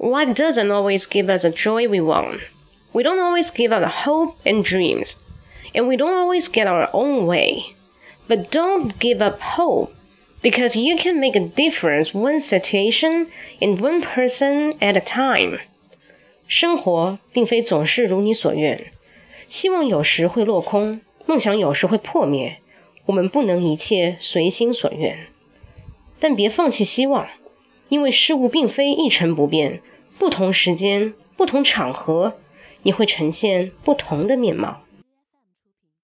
Life doesn't always give us the joy we want. We don't always give up the hope and dreams. And we don't always get our own way. But don't give up hope because you can make a difference one situation and one person at a time. 生活并非总是如你所愿，希望有时会落空，梦想有时会破灭。我们不能一切随心所愿，但别放弃希望， 因为事物并非一成不变。不同时间、不同场合，你会呈现不同的面貌。